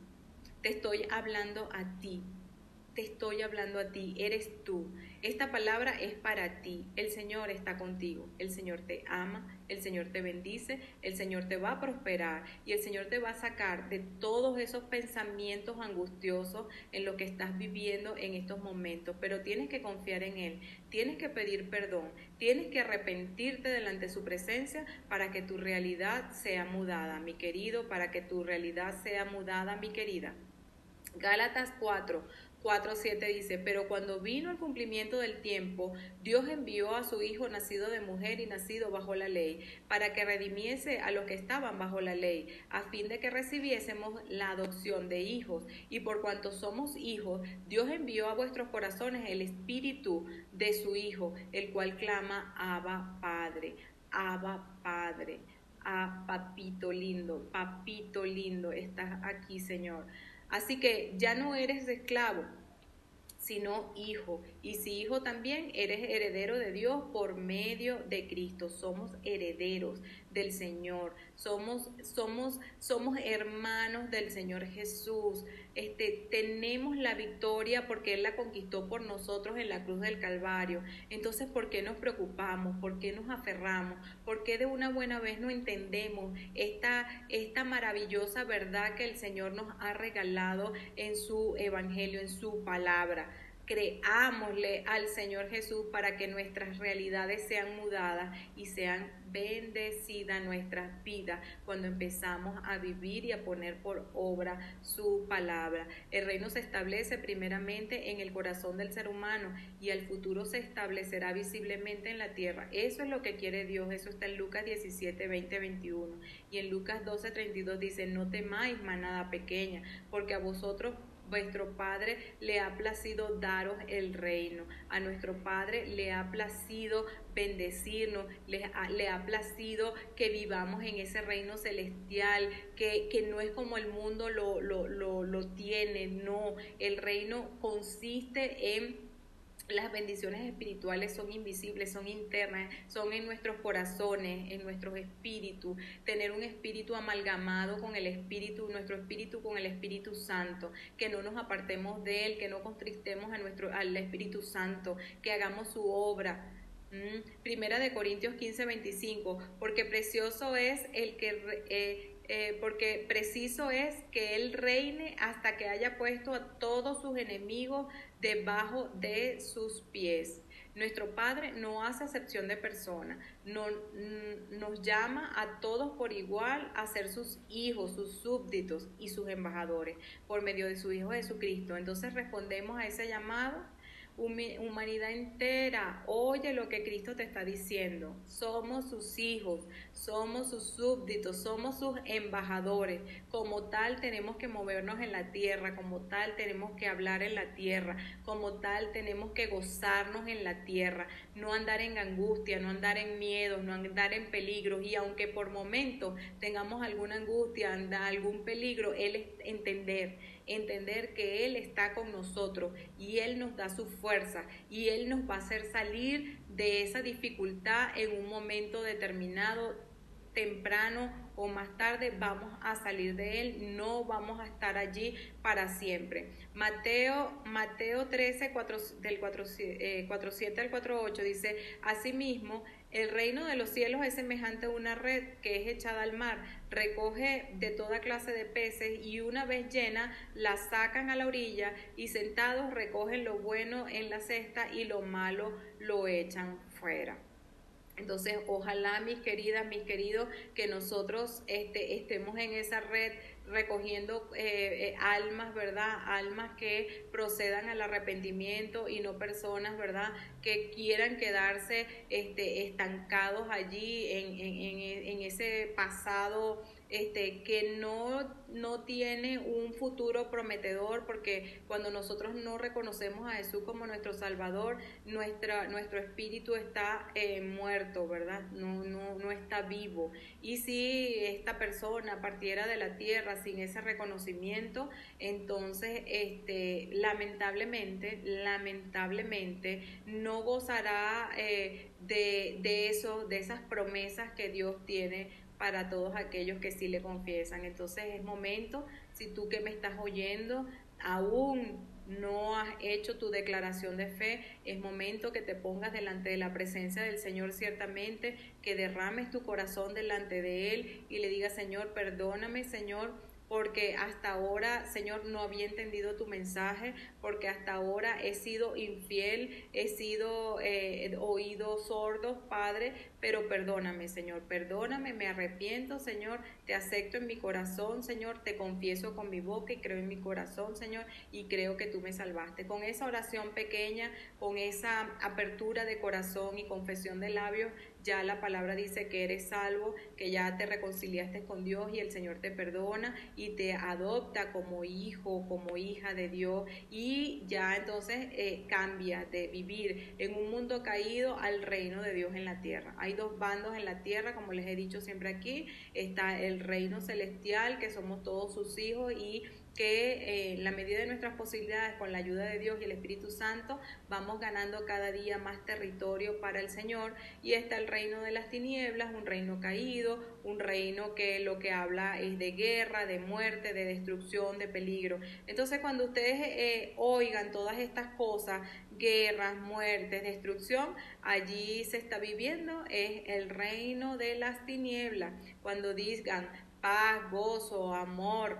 te estoy hablando a ti, te estoy hablando a ti, eres tú. Esta palabra es para ti. El Señor está contigo. El Señor te ama. El Señor te bendice. El Señor te va a prosperar. Y el Señor te va a sacar de todos esos pensamientos angustiosos en lo que estás viviendo en estos momentos. Pero tienes que confiar en Él. Tienes que pedir perdón. Tienes que arrepentirte delante de su presencia para que tu realidad sea mudada, mi querido. Para que tu realidad sea mudada, mi querida. Gálatas 4 4.7 dice, pero cuando vino el cumplimiento del tiempo, Dios envió a su Hijo nacido de mujer y nacido bajo la ley, para que redimiese a los que estaban bajo la ley, a fin de que recibiésemos la adopción de hijos. Y por cuanto somos hijos, Dios envió a vuestros corazones el espíritu de su Hijo, el cual clama, Abba Padre, Abba Padre, a papito lindo, papito lindo, estás aquí, Señor. Así que ya no eres esclavo, sino hijo. Y si hijo también, eres heredero de Dios por medio de Cristo. Somos herederos del Señor. Somos, somos, somos hermanos del Señor Jesús. Este, tenemos la victoria porque Él la conquistó por nosotros en la cruz del Calvario. Entonces, ¿por qué nos preocupamos? ¿Por qué nos aferramos? ¿Por qué de una buena vez no entendemos esta, esta maravillosa verdad que el Señor nos ha regalado en su Evangelio, en su palabra? Creámosle al Señor Jesús para que nuestras realidades sean mudadas y sean bendecidas nuestras vidas cuando empezamos a vivir y a poner por obra su palabra. El reino se establece primeramente en el corazón del ser humano y al futuro se establecerá visiblemente en la tierra. Eso es lo que quiere Dios. Eso está en Lucas 17, 20, 21. Y en Lucas 12, 32 dice, no temáis manada pequeña, porque a vosotros vuestro Padre le ha placido daros el reino. A nuestro Padre le ha placido bendecirnos, le ha, placido que vivamos en ese reino celestial, que, que no es como el mundo lo, lo, lo, lo tiene, no. El reino consiste en las bendiciones espirituales son invisibles, son internas, son en nuestros corazones, en nuestros espíritus. Tener un espíritu amalgamado con el espíritu, nuestro espíritu con el Espíritu Santo, que no nos apartemos de él, que no contristemos a nuestro, al Espíritu Santo, que hagamos su obra. Mm, primera de Corintios 15, 25, porque precioso es el que eh, eh, porque preciso es que Él reine hasta que haya puesto a todos sus enemigos debajo de sus pies. Nuestro Padre no hace acepción de personas, no, nos llama a todos por igual a ser sus hijos, sus súbditos y sus embajadores por medio de su Hijo Jesucristo. Entonces respondemos a ese llamado humanidad entera, oye lo que Cristo te está diciendo. Somos sus hijos, somos sus súbditos, somos sus embajadores. Como tal tenemos que movernos en la tierra, como tal tenemos que hablar en la tierra, como tal tenemos que gozarnos en la tierra, no andar en angustia, no andar en miedo, no andar en peligro. Y aunque por momentos tengamos alguna angustia, algún peligro, Él es entender entender que Él está con nosotros y Él nos da su fuerza y Él nos va a hacer salir de esa dificultad en un momento determinado, temprano o más tarde vamos a salir de él, no vamos a estar allí para siempre. Mateo, Mateo 13, del 4, 47 al 48 dice, asimismo, El reino de los cielos es semejante a una red que es echada al mar, recoge de toda clase de peces y una vez llena la sacan a la orilla y sentados recogen lo bueno en la cesta y lo malo lo echan fuera. Entonces, ojalá, mis queridas, mis queridos, que nosotros este, estemos en esa red recogiendo eh, eh, almas, ¿verdad? Almas que procedan al arrepentimiento y no personas, ¿verdad? Que quieran quedarse este, estancados allí en, en, en ese pasado este, que no, no tiene un futuro prometedor, porque cuando nosotros no reconocemos a Jesús como nuestro Salvador, nuestra, nuestro espíritu está eh, muerto, ¿verdad? No, no, no está vivo. Y si esta persona partiera de la tierra sin ese reconocimiento, entonces, este, lamentablemente, lamentablemente, no gozará eh, de, de eso, de esas promesas que Dios tiene para todos aquellos que sí le confiesan. Entonces es momento, si tú que me estás oyendo, aún no has hecho tu declaración de fe, es momento que te pongas delante de la presencia del Señor ciertamente, que derrames tu corazón delante de Él y le digas, Señor, perdóname, Señor, porque hasta ahora, Señor, no había entendido tu mensaje, porque hasta ahora he sido infiel, he sido eh, oído sordo, Padre, pero perdóname, Señor, perdóname, me arrepiento, Señor, te acepto en mi corazón, Señor, te confieso con mi boca y creo en mi corazón, Señor, y creo que tú me salvaste. Con esa oración pequeña, con esa apertura de corazón y confesión de labios, ya la palabra dice que eres salvo, que ya te reconciliaste con Dios y el Señor te perdona y te adopta como hijo, como hija de Dios y ya entonces eh, cambia de vivir en un mundo caído al reino de Dios en la tierra. Hay dos bandos en la tierra, como les he dicho siempre aquí, está el reino celestial, que somos todos sus hijos y que eh, la medida de nuestras posibilidades, con la ayuda de Dios y el Espíritu Santo, vamos ganando cada día más territorio para el Señor. Y está reino de las tinieblas, un reino caído, un reino que lo que habla es de guerra, de muerte, de destrucción, de peligro. Entonces, cuando ustedes eh, oigan todas estas cosas, guerras, muertes, destrucción, allí se está viviendo es el reino de las tinieblas. Cuando digan paz, gozo, amor,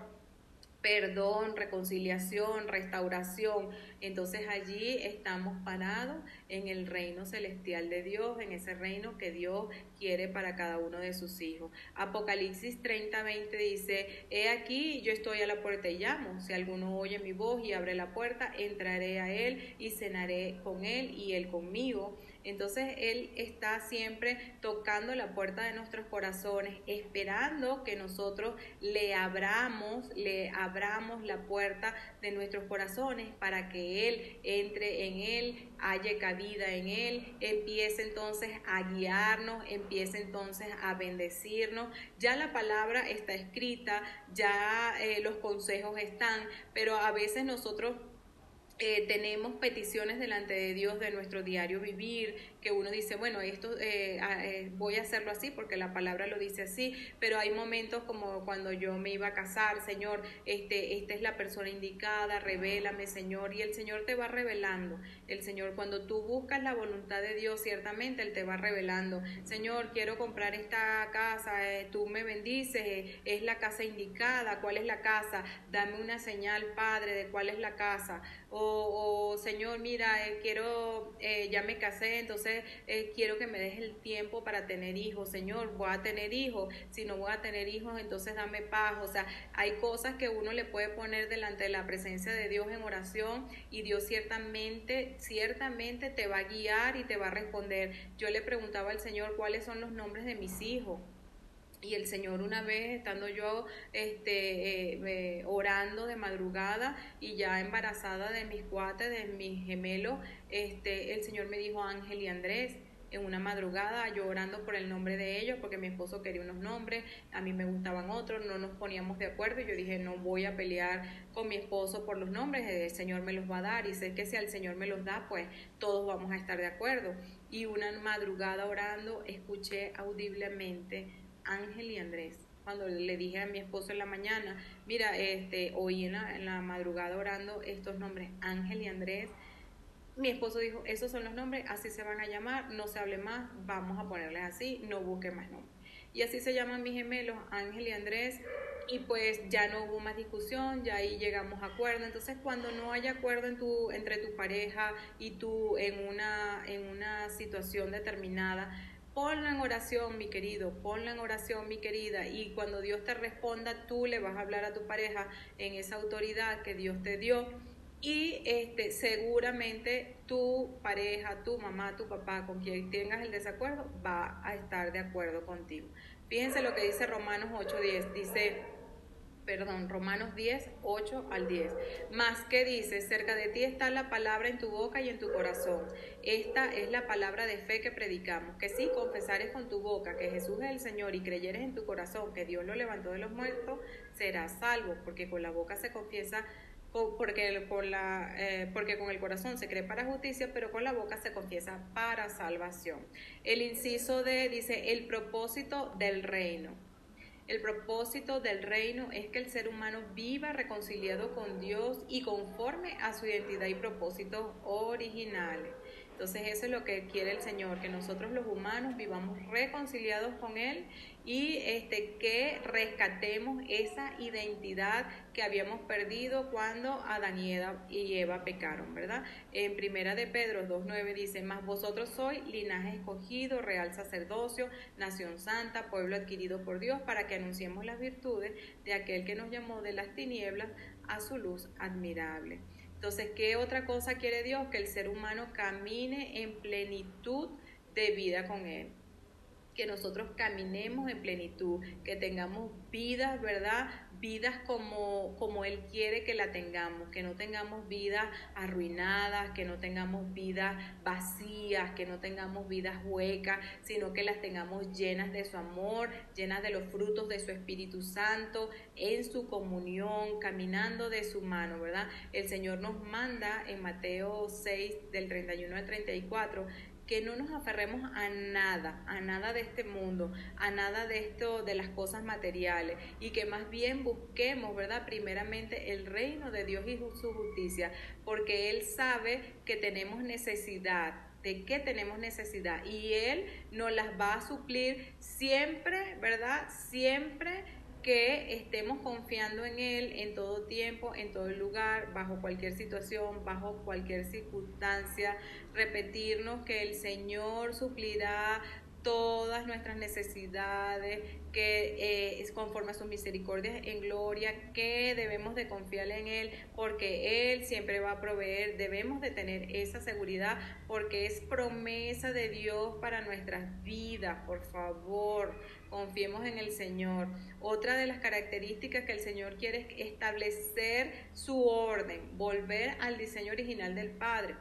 perdón, reconciliación, restauración. Entonces allí estamos parados en el reino celestial de Dios, en ese reino que Dios quiere para cada uno de sus hijos. Apocalipsis 30, 20 dice, he aquí, yo estoy a la puerta y llamo. Si alguno oye mi voz y abre la puerta, entraré a él y cenaré con él y él conmigo. Entonces Él está siempre tocando la puerta de nuestros corazones, esperando que nosotros le abramos, le abramos la puerta de nuestros corazones para que Él entre en Él, haya cabida en Él, empiece entonces a guiarnos, empiece entonces a bendecirnos. Ya la palabra está escrita, ya eh, los consejos están, pero a veces nosotros eh, tenemos peticiones delante de Dios de nuestro diario vivir, que uno dice, bueno, esto eh, eh, voy a hacerlo así porque la palabra lo dice así, pero hay momentos como cuando yo me iba a casar, Señor, este, esta es la persona indicada, revélame, Señor, y el Señor te va revelando. El Señor, cuando tú buscas la voluntad de Dios, ciertamente Él te va revelando, Señor, quiero comprar esta casa, eh, tú me bendices, es la casa indicada, ¿cuál es la casa? Dame una señal, Padre, de cuál es la casa. O Señor, mira, quiero, ya me casé, entonces eh, quiero que me des el tiempo para tener hijos, Señor, voy a tener hijos, si no voy a tener hijos, entonces dame paz, o sea, hay cosas que uno le puede poner delante de la presencia de Dios en oración y Dios ciertamente, ciertamente te va a guiar y te va a responder. Yo le preguntaba al Señor cuáles son los nombres de mis hijos y el Señor una vez, estando yo este, eh, orando de madrugada y ya embarazada de mis cuates, de mis gemelos, este, el Señor me dijo Ángel y Andrés en una madrugada yo orando por el nombre de ellos porque mi esposo quería unos nombres, a mí me gustaban otros, no nos poníamos de acuerdo y yo dije no voy a pelear con mi esposo por los nombres, el Señor me los va a dar y sé que si el Señor me los da pues todos vamos a estar de acuerdo. Y una madrugada orando escuché audiblemente Ángel y Andrés. Cuando le dije a mi esposo en la mañana, mira, este, hoy en la, madrugada orando estos nombres, Ángel y Andrés, mi esposo dijo, esos son los nombres, así se van a llamar, no se hable más, vamos a ponerles así, no busque más nombres. Y así se llaman mis gemelos, Ángel y Andrés, y pues ya no hubo más discusión, ya ahí llegamos a acuerdo. Entonces, cuando no hay acuerdo en tu, entre tu pareja y tú en una, en una situación determinada, ponla en oración, mi querido, ponla en oración, mi querida, y cuando Dios te responda, tú le vas a hablar a tu pareja en esa autoridad que Dios te dio. Y este, seguramente tu pareja, tu mamá, tu papá, con quien tengas el desacuerdo, va a estar de acuerdo contigo. Fíjense lo que dice Romanos 8:10. Dice, perdón, Romanos 10, 8 al 10. Más que dice, cerca de ti está la palabra en tu boca y en tu corazón. Esta es la palabra de fe que predicamos, que si confesares con tu boca que Jesús es el Señor y creyeres en tu corazón que Dios lo levantó de los muertos, serás salvo, porque con la boca se confiesa eh, porque con el corazón se cree para justicia, pero con la boca se confiesa para salvación. El inciso de dice el propósito del reino. El propósito del reino es que el ser humano viva reconciliado con Dios y conforme a su identidad y propósitos originales. Entonces eso es lo que quiere el Señor, que nosotros los humanos vivamos reconciliados con Él y este, que rescatemos esa identidad que habíamos perdido cuando Adán y Eva, pecaron, ¿verdad? En primera de Pedro 2.9 dice, más vosotros sois linaje escogido, real sacerdocio, nación santa, pueblo adquirido por Dios, para que anunciemos las virtudes de aquel que nos llamó de las tinieblas a su luz admirable. Entonces, ¿qué otra cosa quiere Dios? Que el ser humano camine en plenitud de vida con Él que nosotros caminemos en plenitud, que tengamos vidas, ¿verdad? Vidas como, como Él quiere que la tengamos, que no tengamos vidas arruinadas, que no tengamos vidas vacías, que no tengamos vidas huecas, sino que las tengamos llenas de su amor, llenas de los frutos de su Espíritu Santo, en su comunión, caminando de su mano, ¿verdad? El Señor nos manda en Mateo 6, del 31 al 34, que no nos aferremos a nada, a nada de este mundo, a nada de esto, de las cosas materiales, y que más bien busquemos, ¿verdad? Primeramente el reino de Dios y su justicia, porque Él sabe que tenemos necesidad, de qué tenemos necesidad, y Él nos las va a suplir siempre, ¿verdad? Siempre que estemos confiando en Él en todo tiempo, en todo lugar, bajo cualquier situación, bajo cualquier circunstancia, repetirnos que el Señor suplirá todas nuestras necesidades, que eh, es conforme a sus misericordias en gloria, que debemos de confiar en Él, porque Él siempre va a proveer, debemos de tener esa seguridad, porque es promesa de Dios para nuestras vidas, por favor, confiemos en el Señor. Otra de las características que el Señor quiere es establecer su orden, volver al diseño original del Padre.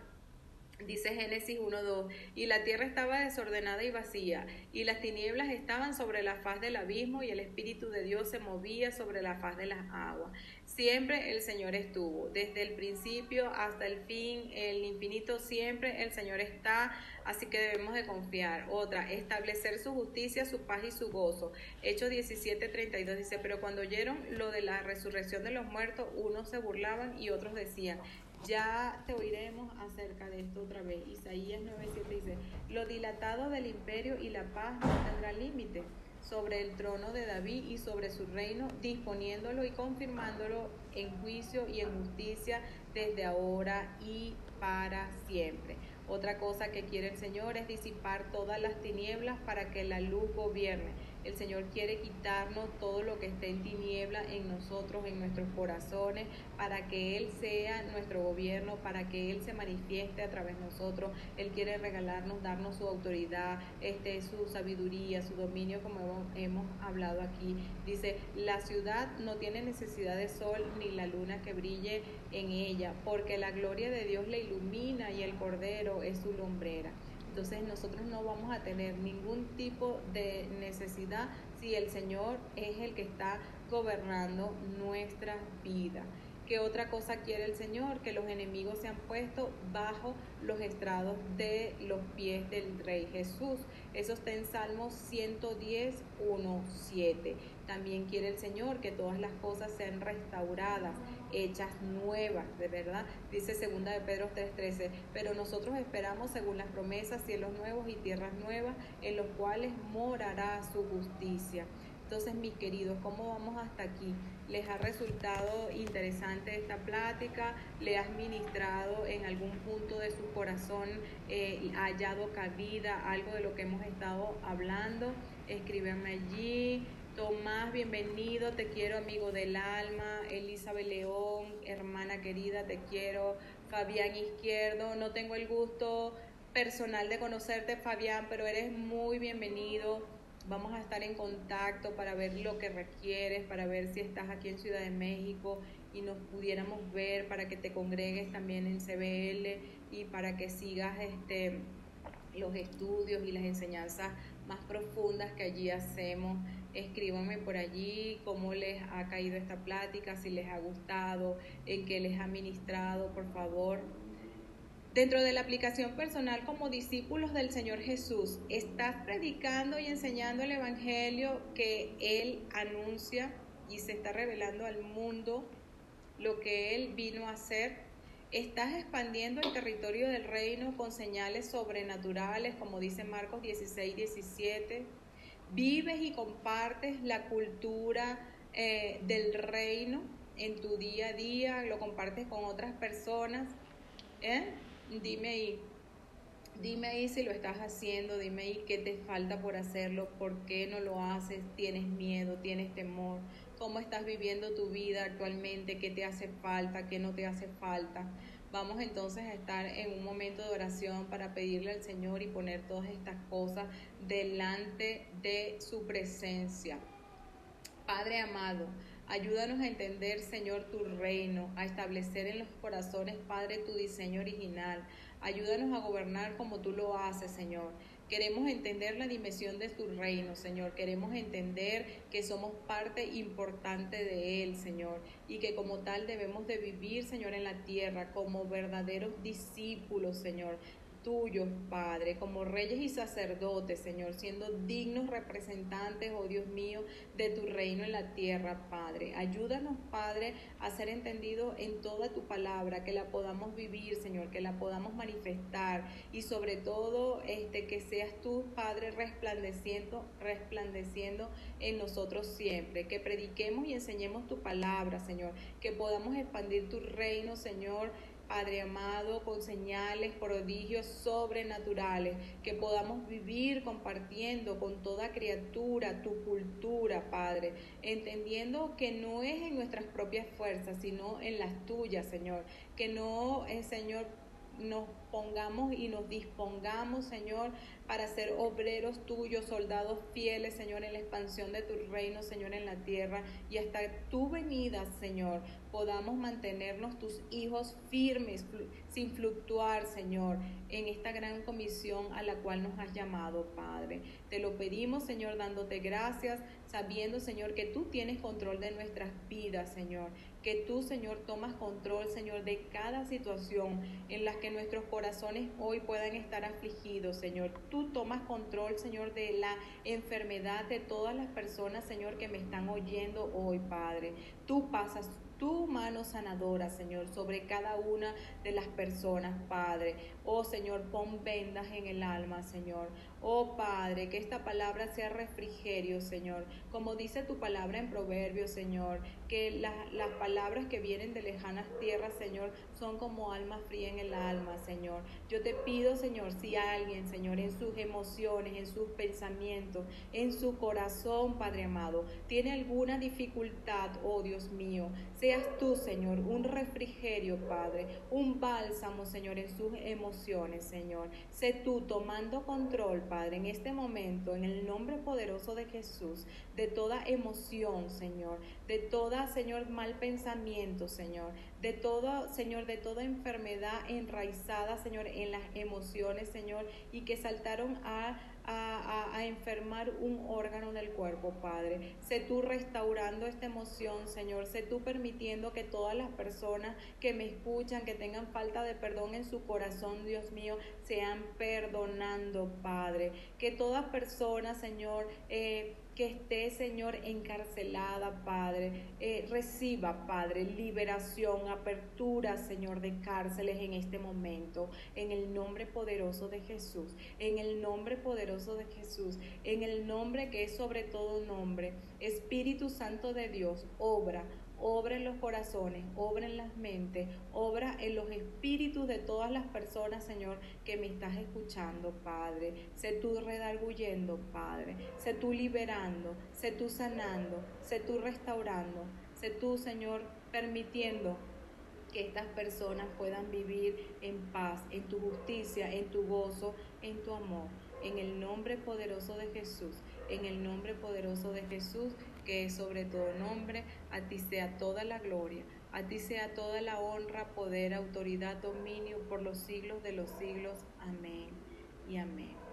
Dice Génesis 1.2, y la tierra estaba desordenada y vacía, y las tinieblas estaban sobre la faz del abismo, y el Espíritu de Dios se movía sobre la faz de las aguas. Siempre el Señor estuvo, desde el principio hasta el fin, el infinito, siempre el Señor está, así que debemos de confiar. Otra, establecer su justicia, su paz y su gozo. Hechos 17.32 dice, pero cuando oyeron lo de la resurrección de los muertos, unos se burlaban y otros decían, ya te oiremos acerca de esto otra vez. Isaías 9:7 dice, lo dilatado del imperio y la paz no tendrá límite sobre el trono de David y sobre su reino, disponiéndolo y confirmándolo en juicio y en justicia desde ahora y para siempre. Otra cosa que quiere el Señor es disipar todas las tinieblas para que la luz gobierne. El Señor quiere quitarnos todo lo que esté en tiniebla en nosotros, en nuestros corazones, para que Él sea nuestro gobierno, para que Él se manifieste a través de nosotros. Él quiere regalarnos, darnos su autoridad, este, su sabiduría, su dominio, como hemos hablado aquí. Dice, la ciudad no tiene necesidad de sol ni la luna que brille en ella, porque la gloria de Dios le ilumina y el Cordero es su lumbrera. Entonces nosotros no vamos a tener ningún tipo de necesidad si el Señor es el que está gobernando nuestra vida. ¿Qué otra cosa quiere el Señor? Que los enemigos se han puesto bajo los estrados de los pies del Rey Jesús. Eso está en Salmos 110, 1, 7. También quiere el Señor que todas las cosas sean restauradas, hechas nuevas, de verdad. Dice segunda de Pedro 3:13, pero nosotros esperamos según las promesas cielos nuevos y tierras nuevas en los cuales morará su justicia. Entonces, mis queridos, ¿cómo vamos hasta aquí? ¿Les ha resultado interesante esta plática? ¿Le has ministrado en algún punto de su corazón, eh, ha hallado cabida algo de lo que hemos estado hablando? Escríbeme allí. Tomás, bienvenido, te quiero, amigo del alma. Elizabeth León, hermana querida, te quiero. Fabián Izquierdo, no tengo el gusto personal de conocerte, Fabián, pero eres muy bienvenido. Vamos a estar en contacto para ver lo que requieres, para ver si estás aquí en Ciudad de México y nos pudiéramos ver para que te congregues también en CBL y para que sigas este, los estudios y las enseñanzas más profundas que allí hacemos. Escríbanme por allí cómo les ha caído esta plática, si les ha gustado, en qué les ha ministrado, por favor Dentro de la aplicación personal como discípulos del Señor Jesús, ¿estás predicando y enseñando el Evangelio que Él anuncia y se está revelando al mundo lo que Él vino a hacer? ¿Estás expandiendo el territorio del reino con señales sobrenaturales, como dice Marcos 16, 17? ¿Vives y compartes la cultura eh, del reino en tu día a día? ¿Lo compartes con otras personas? ¿Eh? Dime ahí, dime ahí si lo estás haciendo, dime ahí qué te falta por hacerlo, por qué no lo haces, tienes miedo, tienes temor, cómo estás viviendo tu vida actualmente, qué te hace falta, qué no te hace falta. Vamos entonces a estar en un momento de oración para pedirle al Señor y poner todas estas cosas delante de su presencia. Padre amado, Ayúdanos a entender, Señor, tu reino, a establecer en los corazones, Padre, tu diseño original. Ayúdanos a gobernar como tú lo haces, Señor. Queremos entender la dimensión de tu reino, Señor. Queremos entender que somos parte importante de Él, Señor. Y que como tal debemos de vivir, Señor, en la tierra como verdaderos discípulos, Señor tuyos, Padre, como reyes y sacerdotes, Señor, siendo dignos representantes, oh Dios mío, de tu reino en la tierra, Padre. Ayúdanos, Padre, a ser entendidos en toda tu palabra, que la podamos vivir, Señor, que la podamos manifestar y sobre todo este que seas tú, Padre, resplandeciendo, resplandeciendo en nosotros siempre, que prediquemos y enseñemos tu palabra, Señor, que podamos expandir tu reino, Señor, Padre amado, con señales, prodigios sobrenaturales, que podamos vivir compartiendo con toda criatura tu cultura, Padre, entendiendo que no es en nuestras propias fuerzas, sino en las tuyas, Señor, que no es, Señor, nos pongamos y nos dispongamos, Señor, para ser obreros tuyos, soldados fieles, Señor, en la expansión de tu reino, Señor, en la tierra. Y hasta tu venida, Señor, podamos mantenernos tus hijos firmes, sin fluctuar, Señor, en esta gran comisión a la cual nos has llamado, Padre. Te lo pedimos, Señor, dándote gracias, sabiendo, Señor, que tú tienes control de nuestras vidas, Señor que tú, Señor, tomas control, Señor, de cada situación en la que nuestros corazones hoy puedan estar afligidos, Señor. Tú tomas control, Señor, de la enfermedad de todas las personas, Señor, que me están oyendo hoy, Padre. Tú pasas tu mano sanadora, Señor, sobre cada una de las personas, Padre. Oh Señor, pon vendas en el alma, Señor. Oh Padre, que esta palabra sea refrigerio, Señor. Como dice tu palabra en Proverbios, Señor, que las palabras que vienen de lejanas tierras, Señor, son como alma fría en el alma, Señor. Yo te pido, Señor, si alguien, Señor, en sus emociones, en sus pensamientos, en su corazón, Padre amado, tiene alguna dificultad, oh Dios mío, seas tú, Señor, un refrigerio, Padre, un bálsamo, Señor, en sus emociones, Señor. Sé tú tomando control, Padre, en este momento, en el nombre poderoso de Jesús, de toda emoción, Señor, de toda, Señor, mal pensamiento, Señor, de todo, Señor, de toda enfermedad enraizada, Señor, en las emociones, Señor, y que saltaron a a, enfermar un órgano del cuerpo, Padre. Sé tú restaurando esta emoción, Señor. Sé tú permitiendo que todas las personas que me escuchan, que tengan falta de perdón en su corazón, Dios mío, sean perdonando, Padre. Que todas personas, Señor, eh, que esté, Señor, encarcelada, Padre. Eh, reciba, Padre, liberación, apertura, Señor, de cárceles en este momento. En el nombre poderoso de Jesús. En el nombre poderoso de Jesús. En el nombre que es sobre todo nombre. Espíritu Santo de Dios, obra obra en los corazones, obra en las mentes, obra en los espíritus de todas las personas, Señor, que me estás escuchando, Padre. Sé tú redarguyendo, Padre. Sé tú liberando, sé tú sanando, sé tú restaurando, sé tú, Señor, permitiendo que estas personas puedan vivir en paz, en tu justicia, en tu gozo, en tu amor. En el nombre poderoso de Jesús, en el nombre poderoso de Jesús, que es sobre todo nombre, a ti sea toda la gloria, a ti sea toda la honra, poder, autoridad, dominio por los siglos de los siglos. Amén y amén.